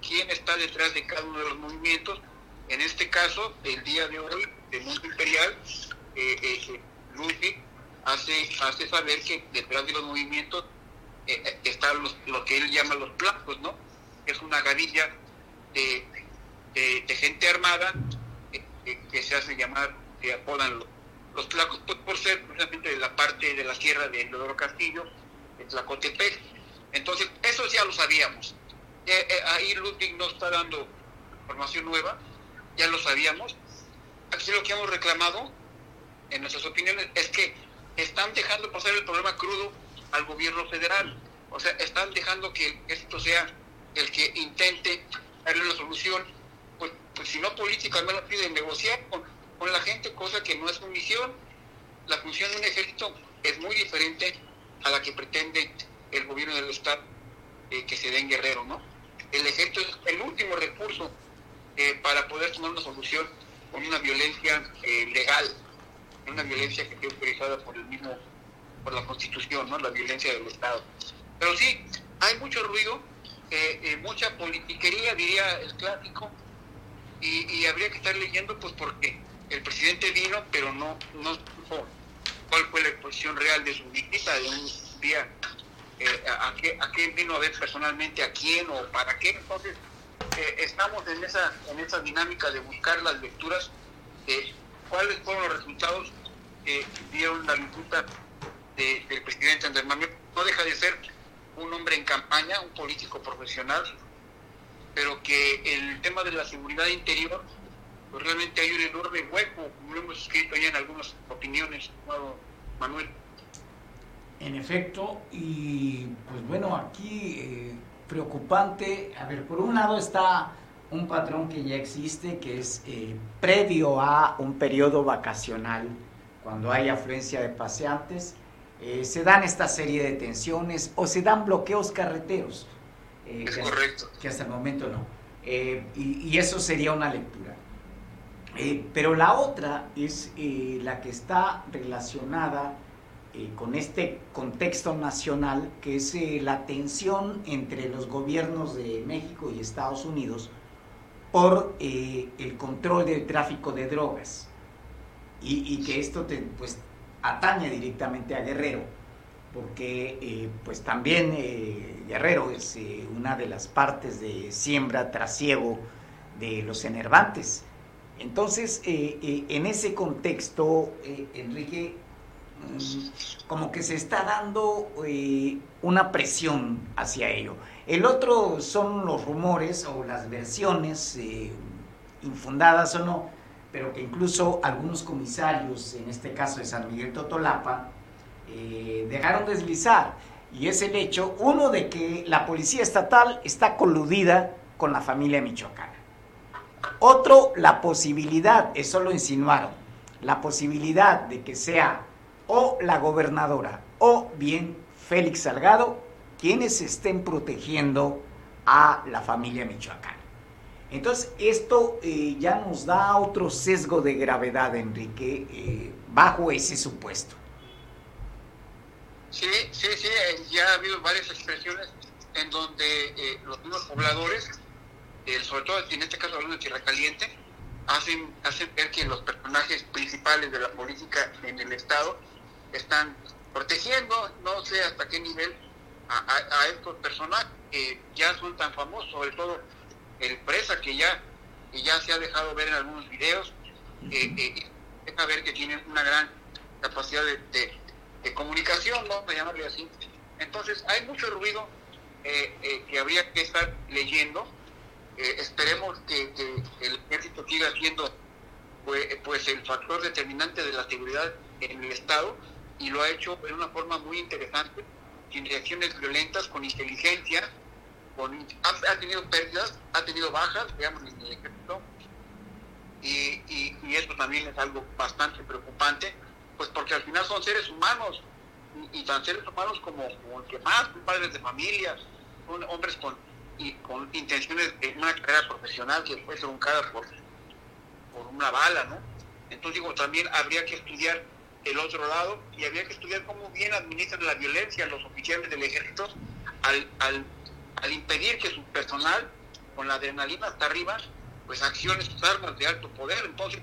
quién está detrás de cada uno de los movimientos. En este caso, el día de hoy, de Mundo Imperial, eh, eh, hace, hace saber que detrás de los movimientos eh, están los, lo que él llama los placos, ¿no? Es una gavilla de gente armada eh, eh, que se hace llamar, se apodan los, los tlacos, pues, por ser precisamente de la parte de la sierra de Lodoro Castillo, de Tlacotepec. Entonces, eso ya lo sabíamos. Eh, ahí Ludwig nos está dando información nueva, ya lo sabíamos. Aquí lo que hemos reclamado, en nuestras opiniones, es que están dejando pasar el problema crudo al gobierno federal. O sea, están dejando que esto sea el que intente darle una solución pues si no político, al menos pide negociar con, la gente, cosa que no es su misión. La función de un ejército es muy diferente a la que pretende el gobierno del Estado eh, que se dé en Guerrero, ¿no? El ejército es el último recurso eh, para poder tomar una solución con una violencia eh, legal, una violencia que esté autorizada por el mismo, por la Constitución, ¿no? La violencia del Estado. Pero sí, hay mucho ruido, mucha politiquería, diría el clásico, y, habría que estar leyendo pues porque el presidente vino pero no no supo cuál fue la posición real de su visita de un día eh, a, qué, a qué vino a ver personalmente a quién o para qué entonces eh, estamos en esa en esa dinámica de buscar las lecturas de cuáles fueron los resultados que dieron la visita del presidente Andrés Manuel no deja de ser un hombre en campaña un político profesional pero que el tema de la seguridad interior, pues realmente hay un enorme hueco, como lo hemos escrito ya en algunas opiniones, Manuel. En efecto, y pues bueno, aquí eh, preocupante, a ver, por un lado está un patrón que ya existe, que es eh, previo a un periodo vacacional, cuando hay afluencia de paseantes, eh, se dan esta serie de tensiones o se dan bloqueos carreteros. Eh, es correcto. que hasta el momento no. Eh, y, eso sería una lectura. Pero la otra es la que está relacionada con este contexto nacional, que es la tensión entre los gobiernos de México y Estados Unidos por el control del tráfico de drogas. Y, que esto pues, atañe directamente a Guerrero porque eh, pues también eh, Guerrero es eh, una de las partes de siembra trasiego de los enervantes. Entonces, en ese contexto, Enrique, mm, como que se está dando una presión hacia ello. El otro son los rumores o las versiones, infundadas o no, pero que incluso algunos comisarios, en este caso de San Miguel Totolapa, eh, dejaron deslizar. Y es el hecho, uno, de que la policía estatal está coludida con la familia michoacana. Otro, la posibilidad, eso lo insinuaron, la posibilidad de que sea o la gobernadora o bien Félix Salgado quienes estén protegiendo a la familia michoacana. Entonces, esto eh, ya nos da otro sesgo de gravedad, Enrique, eh, bajo ese supuesto. Sí, sí, sí, eh, ya ha habido varias expresiones en donde los mismos pobladores, sobre todo en este caso hablando de Tierra hacen, hacen ver que los personajes principales de la política en el Estado están protegiendo, no sé hasta qué nivel, a, estos personajes que ya son tan famosos, sobre todo el presa que ya, que ya se ha dejado ver en algunos videos, eh, eh, deja ver que tienen una gran capacidad de, de, comunicación, vamos a llamarle así. Entonces hay mucho ruido eh, eh, que habría que estar leyendo. esperemos que, el ejército siga siendo pues, pues el factor determinante de la seguridad en el Estado y lo ha hecho de una forma muy interesante, sin reacciones violentas, con inteligencia, ha, tenido pérdidas, ha tenido bajas, digamos, en el ejército, y, y, eso también es algo bastante preocupante, pues porque al final son seres humanos, y, tan seres humanos como, como que más, padres de familias, son hombres con, y, intenciones de una carrera profesional que fue truncada por, por una bala, ¿no? Entonces digo, también habría que estudiar el otro lado y había que estudiar cómo bien administran la violencia los oficiales del ejército al, al, impedir que su personal, con la adrenalina hasta arriba, pues accione sus armas de alto poder. Entonces,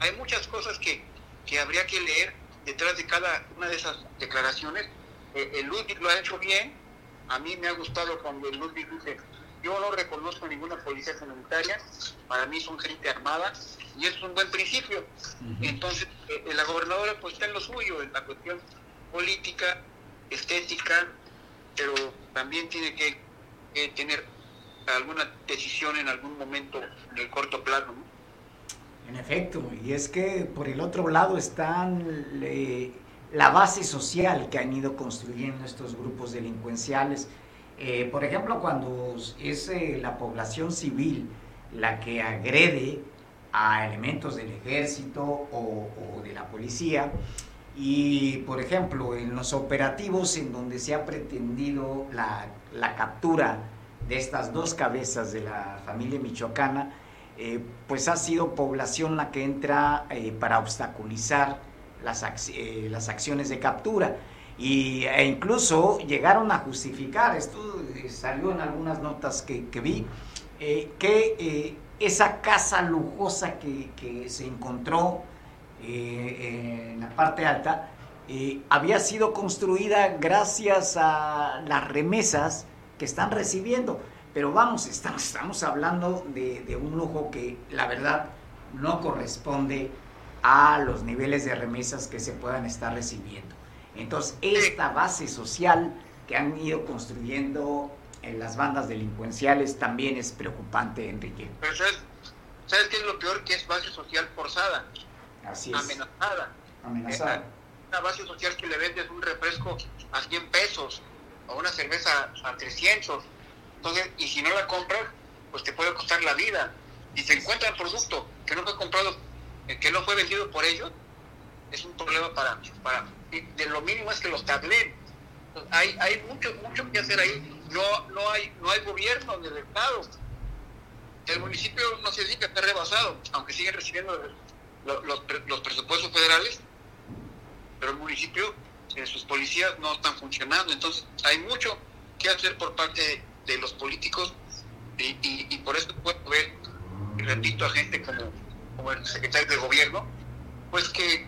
hay muchas cosas que, que habría que leer detrás de cada una de esas declaraciones. Eh, el Ludwig lo ha hecho bien. A mí me ha gustado cuando el Ludwig dice, yo no reconozco ninguna policía comunitaria, para mí son gente armada y eso es un buen principio. Entonces, eh, la gobernadora pues está en lo suyo, en la cuestión política, estética, pero también tiene que, tener alguna decisión en algún momento en el corto plazo. En efecto, y es que por el otro lado están la base social que han ido construyendo estos grupos delincuenciales eh, por ejemplo, cuando es eh, la población civil la que agrede a elementos del ejército o, de la policía, y por ejemplo, en los operativos en donde se ha pretendido la, captura de estas dos cabezas de la familia michoacana, eh, pues ha sido población la que entra para obstaculizar las, las acciones de captura y, e incluso llegaron a justificar, esto eh, salió en algunas notas que, vi, eh, que eh, esa casa lujosa que, que se encontró en la parte alta había sido construida gracias a las remesas que están recibiendo. Pero vamos, estamos, estamos hablando de, de un lujo que la verdad no corresponde a los niveles de remesas que se puedan estar recibiendo. Entonces, esta base social que han ido construyendo en las bandas delincuenciales también es preocupante, Enrique. Pero ¿sabes, qué es lo peor? Que es base social forzada. Así es. Amenazada. Amenazada. Eh, una base social que le vendes un refresco a 100 pesos o una cerveza a 300. Entonces, y si no la compras, pues te puede costar la vida. Y se encuentra el producto que no fue comprado, eh, que no fue vendido por ellos, es un problema para, para de lo mínimo es que los tablen. Hay, hay mucho, mucho que hacer ahí. No, no, hay, no hay gobierno del Estado. El municipio no se que está rebasado, aunque siguen recibiendo los, los, presupuestos federales, pero el municipio, eh, sus policías no están funcionando. Entonces, hay mucho que hacer por parte de, los políticos y, y, por eso puedo ver, repito, a gente como, como el secretario de gobierno, pues que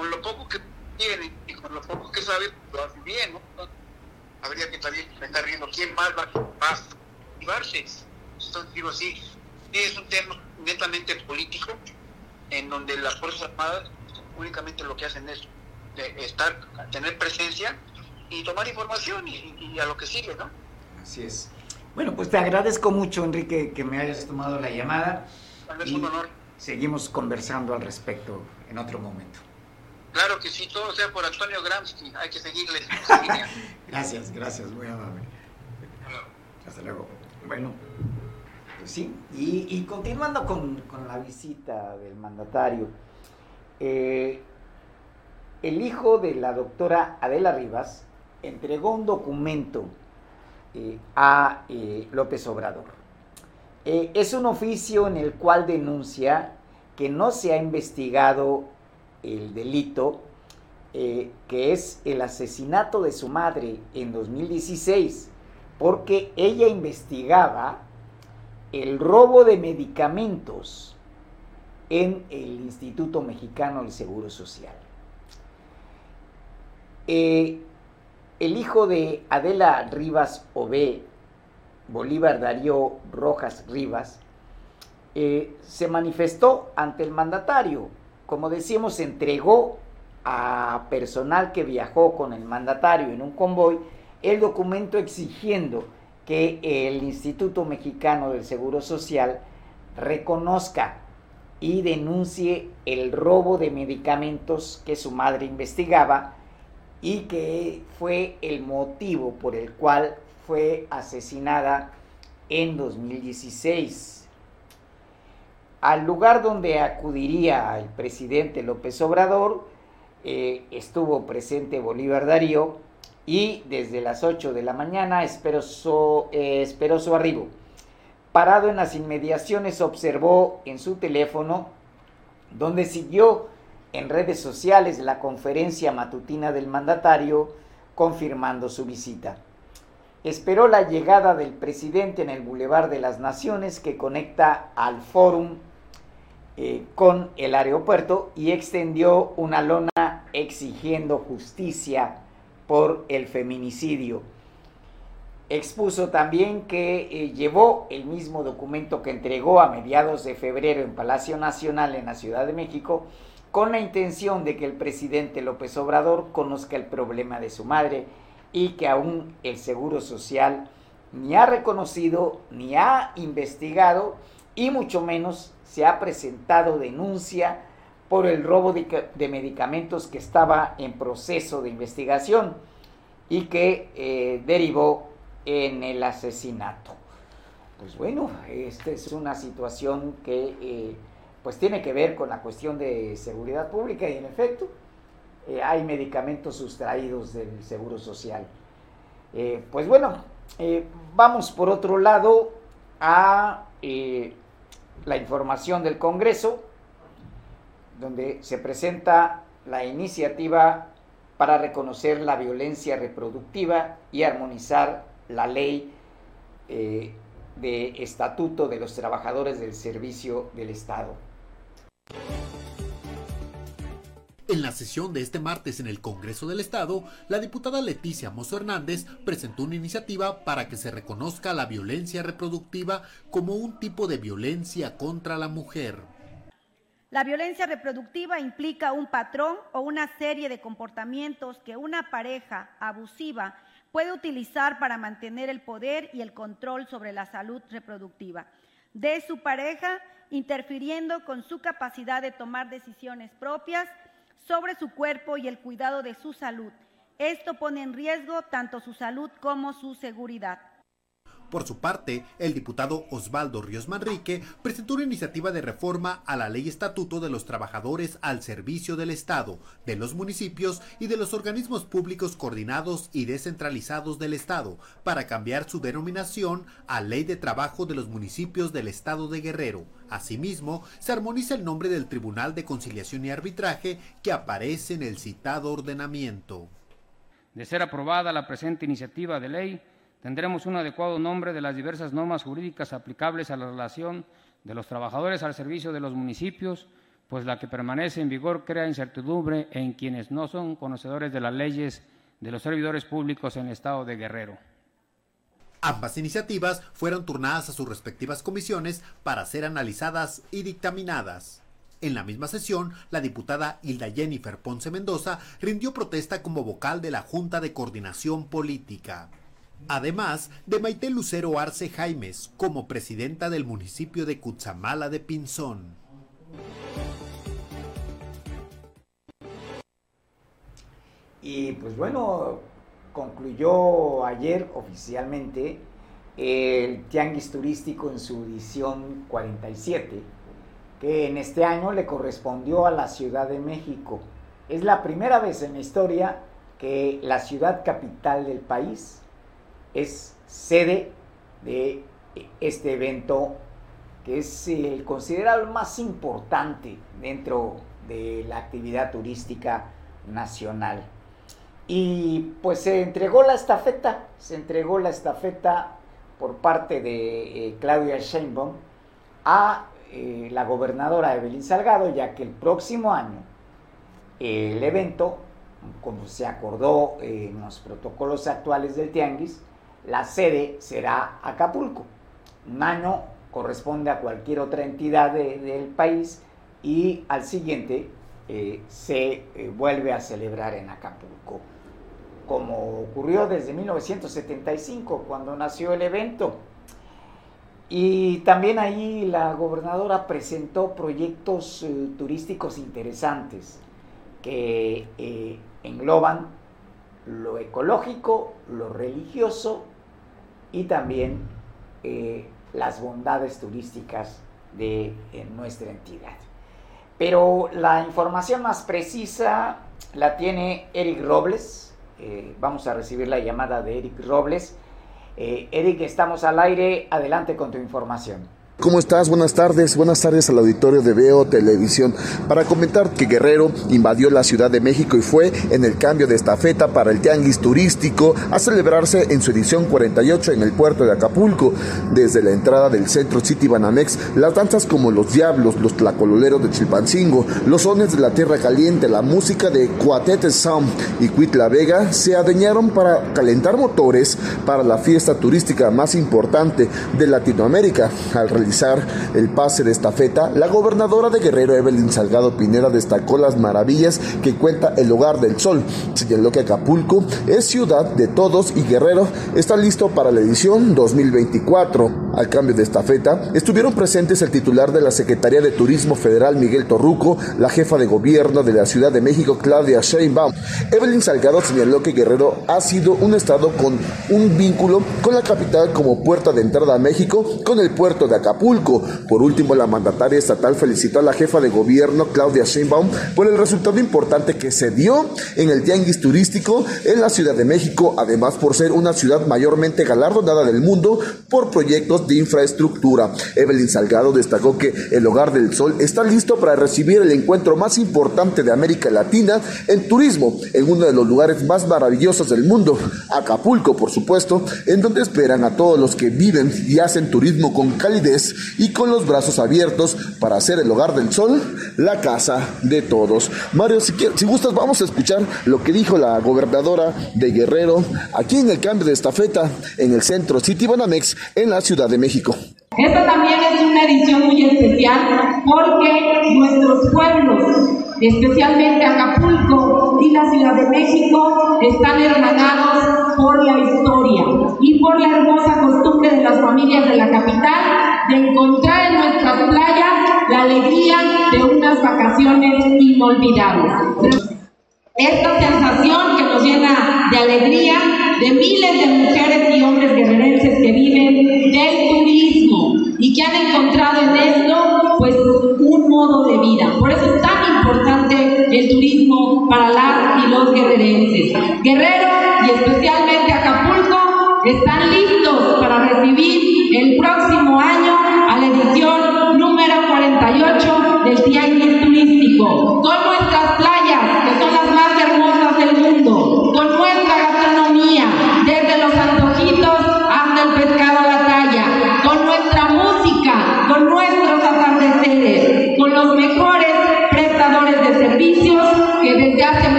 con lo poco que tiene y con lo poco que sabe, lo hace bien, ¿no? Habría que también estar viendo quién más va, a activarse. Entonces, digo así, sí, es un tema netamente político, en donde las Fuerzas Armadas únicamente lo que hacen es estar, tener presencia y tomar información y, a lo que sigue, ¿no? Así es. Bueno, pues te agradezco mucho, Enrique, que me hayas tomado la llamada. Es un honor. Seguimos conversando al respecto en otro momento. Claro que sí, todo sea por Antonio Gramsci, hay que seguirle. gracias, gracias, muy amable. Hasta luego. Bueno, pues sí, y, continuando con, la visita del mandatario, eh, el hijo de la doctora Adela Rivas entregó un documento eh, a eh, López Obrador. es un oficio en el cual denuncia que no se ha investigado el delito eh, que es el asesinato de su madre en 2016, porque ella investigaba el robo de medicamentos en el Instituto Mexicano del Seguro Social. Eh, el hijo de Adela Rivas Ove, Bolívar Darío Rojas Rivas, eh, se manifestó ante el mandatario. Como decíamos, entregó a personal que viajó con el mandatario en un convoy el documento exigiendo que el Instituto Mexicano del Seguro Social reconozca y denuncie el robo de medicamentos que su madre investigaba y que fue el motivo por el cual fue asesinada en 2016. Al lugar donde acudiría el presidente López Obrador eh, estuvo presente Bolívar Darío y desde las 8 de la mañana esperó su, eh, esperó su arribo. Parado en las inmediaciones observó en su teléfono, donde siguió en redes sociales la conferencia matutina del mandatario confirmando su visita. Esperó la llegada del presidente en el Boulevard de las Naciones que conecta al Fórum eh, con el aeropuerto y extendió una lona exigiendo justicia por el feminicidio. Expuso también que eh, llevó el mismo documento que entregó a mediados de febrero en Palacio Nacional en la Ciudad de México con la intención de que el presidente López Obrador conozca el problema de su madre y que aún el Seguro Social ni ha reconocido ni ha investigado y mucho menos se ha presentado denuncia por el robo de, medicamentos que estaba en proceso de investigación y que eh, derivó en el asesinato. Pues bueno, esta es una situación que eh, pues tiene que ver con la cuestión de seguridad pública y en efecto eh, hay medicamentos sustraídos del Seguro Social. Pues bueno, vamos por otro lado a la información del Congreso, donde se presenta la iniciativa para reconocer la violencia reproductiva y armonizar la ley de estatuto de los trabajadores del servicio del Estado. En la sesión de este martes en el Congreso del Estado, la diputada Leticia Mozo Hernández presentó una iniciativa para que se reconozca la violencia reproductiva como un tipo de violencia contra la mujer. La violencia reproductiva implica un patrón o una serie de comportamientos que una pareja abusiva puede utilizar para mantener el poder y el control sobre la salud reproductiva de su pareja, interfiriendo con su capacidad de tomar decisiones propias sobre su cuerpo y el cuidado de su salud. Esto pone en riesgo tanto su salud como su seguridad. Por su parte, el diputado Osvaldo Ríos Manrique presentó una iniciativa de reforma a la Ley Estatuto de los Trabajadores al Servicio del Estado, de los municipios y de los organismos públicos coordinados y descentralizados del Estado, para cambiar su denominación a Ley de Trabajo de los Municipios del Estado de Guerrero. Asimismo, se armoniza el nombre del Tribunal de Conciliación y Arbitraje que aparece en el citado ordenamiento. De ser aprobada la presente iniciativa de ley, tendremos un adecuado nombre de las diversas normas jurídicas aplicables a la relación de los trabajadores al servicio de los municipios, pues la que permanece en vigor crea incertidumbre en quienes no son conocedores de las leyes de los servidores públicos en el estado de Guerrero. Ambas iniciativas fueron turnadas a sus respectivas comisiones para ser analizadas y dictaminadas. En la misma sesión, la diputada Hilda Jennifer Ponce Mendoza rindió protesta como vocal de la Junta de Coordinación Política además de Maite Lucero Arce Jaimes como presidenta del municipio de Cutzamala de Pinzón. Y pues bueno, concluyó ayer oficialmente el Tianguis Turístico en su edición 47, que en este año le correspondió a la Ciudad de México. Es la primera vez en la historia que la ciudad capital del país es sede de este evento que es el considerado más importante dentro de la actividad turística nacional. Y pues se entregó la estafeta, se entregó la estafeta por parte de eh, Claudia Sheinbaum a eh, la gobernadora Evelyn Salgado, ya que el próximo año el evento, como se acordó en los protocolos actuales del Tianguis, la sede será Acapulco. Año corresponde a cualquier otra entidad del país y al siguiente eh, se vuelve a celebrar en Acapulco como ocurrió desde 1975, cuando nació el evento. Y también ahí la gobernadora presentó proyectos eh, turísticos interesantes que eh, engloban lo ecológico, lo religioso y también eh, las bondades turísticas de nuestra entidad. Pero la información más precisa la tiene Eric Robles, eh, vamos a recibir la llamada de Eric Robles. Eh, Eric, estamos al aire. Adelante con tu información. ¿Cómo estás? Buenas tardes. Buenas tardes al auditorio de Veo Televisión. Para comentar que Guerrero invadió la Ciudad de México y fue en el cambio de estafeta para el tianguis turístico a celebrarse en su edición 48 en el puerto de Acapulco. Desde la entrada del centro City Banamex, las danzas como Los Diablos, los Tlacololeros de Chilpancingo, los sones de la Tierra Caliente, la música de Cuatete Sound y Cuitla Vega se adeñaron para calentar motores para la fiesta turística más importante de Latinoamérica. Al el pase de estafeta, la gobernadora de Guerrero, Evelyn Salgado Pinera, destacó las maravillas que cuenta el Hogar del Sol. Señaló que Acapulco es ciudad de todos y Guerrero está listo para la edición 2024. Al cambio de estafeta, estuvieron presentes el titular de la Secretaría de Turismo Federal, Miguel Torruco, la jefa de gobierno de la Ciudad de México, Claudia Sheinbaum. Evelyn Salgado señaló que Guerrero ha sido un estado con un vínculo con la capital como puerta de entrada a México con el puerto de Acapulco por último, la mandataria estatal felicitó a la jefa de gobierno, Claudia Sheinbaum, por el resultado importante que se dio en el tianguis turístico en la Ciudad de México, además por ser una ciudad mayormente galardonada del mundo por proyectos de infraestructura. Evelyn Salgado destacó que el Hogar del Sol está listo para recibir el encuentro más importante de América Latina en turismo, en uno de los lugares más maravillosos del mundo, Acapulco, por supuesto, en donde esperan a todos los que viven y hacen turismo con calidez y con los brazos abiertos para hacer el hogar del sol la casa de todos. Mario, si, si gustas, vamos a escuchar lo que dijo la gobernadora de Guerrero aquí en el cambio de estafeta en el centro City Banamex en la Ciudad de México. Esta también es una edición muy especial porque nuestros pueblos especialmente Acapulco y la Ciudad de México, están hermanados por la historia y por la hermosa costumbre de las familias de la capital de encontrar en nuestras playas la alegría de unas vacaciones inolvidables. Esta sensación que nos llena de alegría de miles de mujeres y hombres guerrerenses que viven del turismo y que han encontrado en esto pues un modo de vida. Por eso es tan importante el turismo para las y los guerrerenses. Guerrero y especialmente Acapulco están listos para recibir el próximo año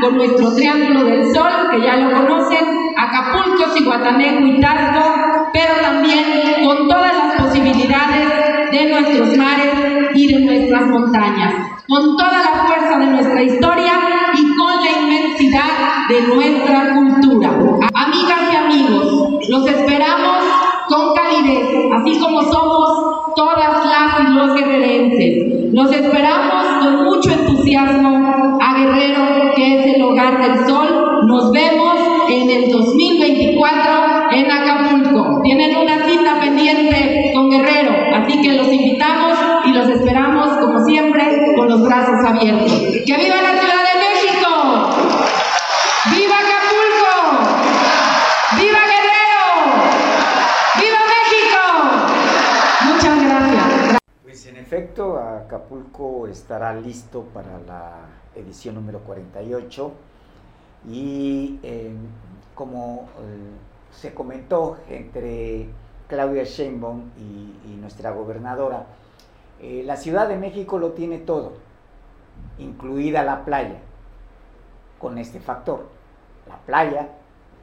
con nuestro Triángulo del Sol, que ya lo conocen, Acapulco, Cihuatanejo y Tasco, pero también con todas las posibilidades de nuestros mares y de nuestras montañas, con toda la fuerza de nuestra historia ¡Que viva la ciudad de México! ¡Viva Acapulco! ¡Viva Guerrero! ¡Viva México! Muchas gracias. Pues en efecto, Acapulco estará listo para la edición número 48 y em, como eh, se comentó entre Claudia Sheinbaum y, nuestra gobernadora, eh, la Ciudad de México lo tiene todo incluida la playa, con este factor. La playa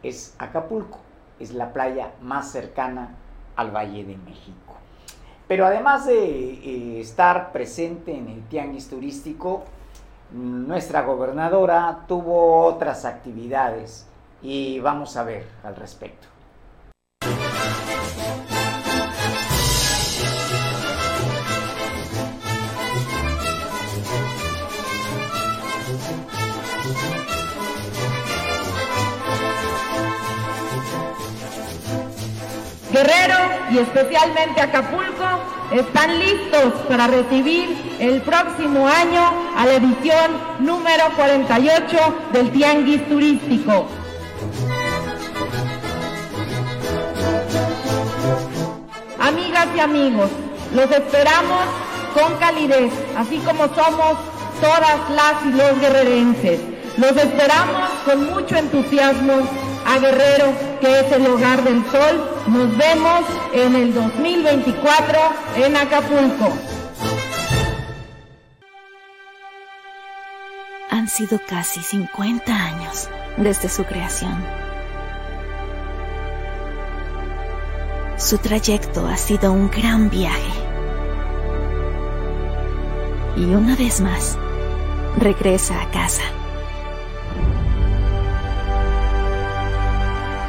es Acapulco, es la playa más cercana al Valle de México. Pero además de eh, estar presente en el tianguis turístico, nuestra gobernadora tuvo otras actividades y vamos a ver al respecto. Guerrero y especialmente Acapulco están listos para recibir el próximo año a la edición número 48 del Tianguis Turístico. Amigas y amigos, los esperamos con calidez, así como somos todas las y los guerrerenses. Los esperamos con mucho entusiasmo a Guerrero, que es el hogar del sol. Nos vemos en el 2024 en Acapulco. Han sido casi 50 años desde su creación. Su trayecto ha sido un gran viaje. Y una vez más, regresa a casa.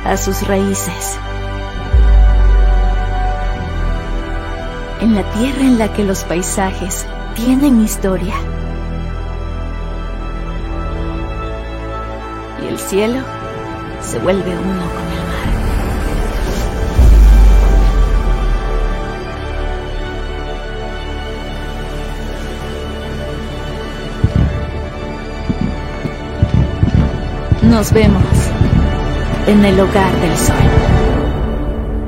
A sus raíces. En la tierra en la que los paisajes tienen historia. Y el cielo se vuelve uno con el mar. Nos vemos en el hogar del sol.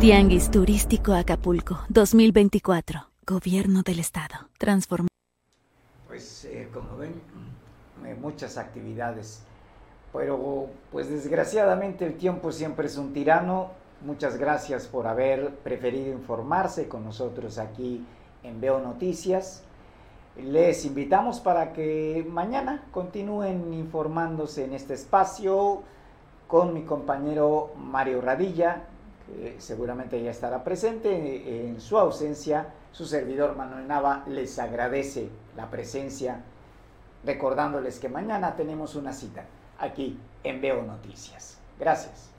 Tianguis Turístico Acapulco 2024. Gobierno del Estado. Transforma. Pues eh, como ven, eh, muchas actividades. Pero pues desgraciadamente el tiempo siempre es un tirano. Muchas gracias por haber preferido informarse con nosotros aquí en Veo Noticias. Les invitamos para que mañana continúen informándose en este espacio con mi compañero Mario Radilla, que seguramente ya estará presente. En su ausencia, su servidor Manuel Nava les agradece la presencia, recordándoles que mañana tenemos una cita aquí en Veo Noticias. Gracias.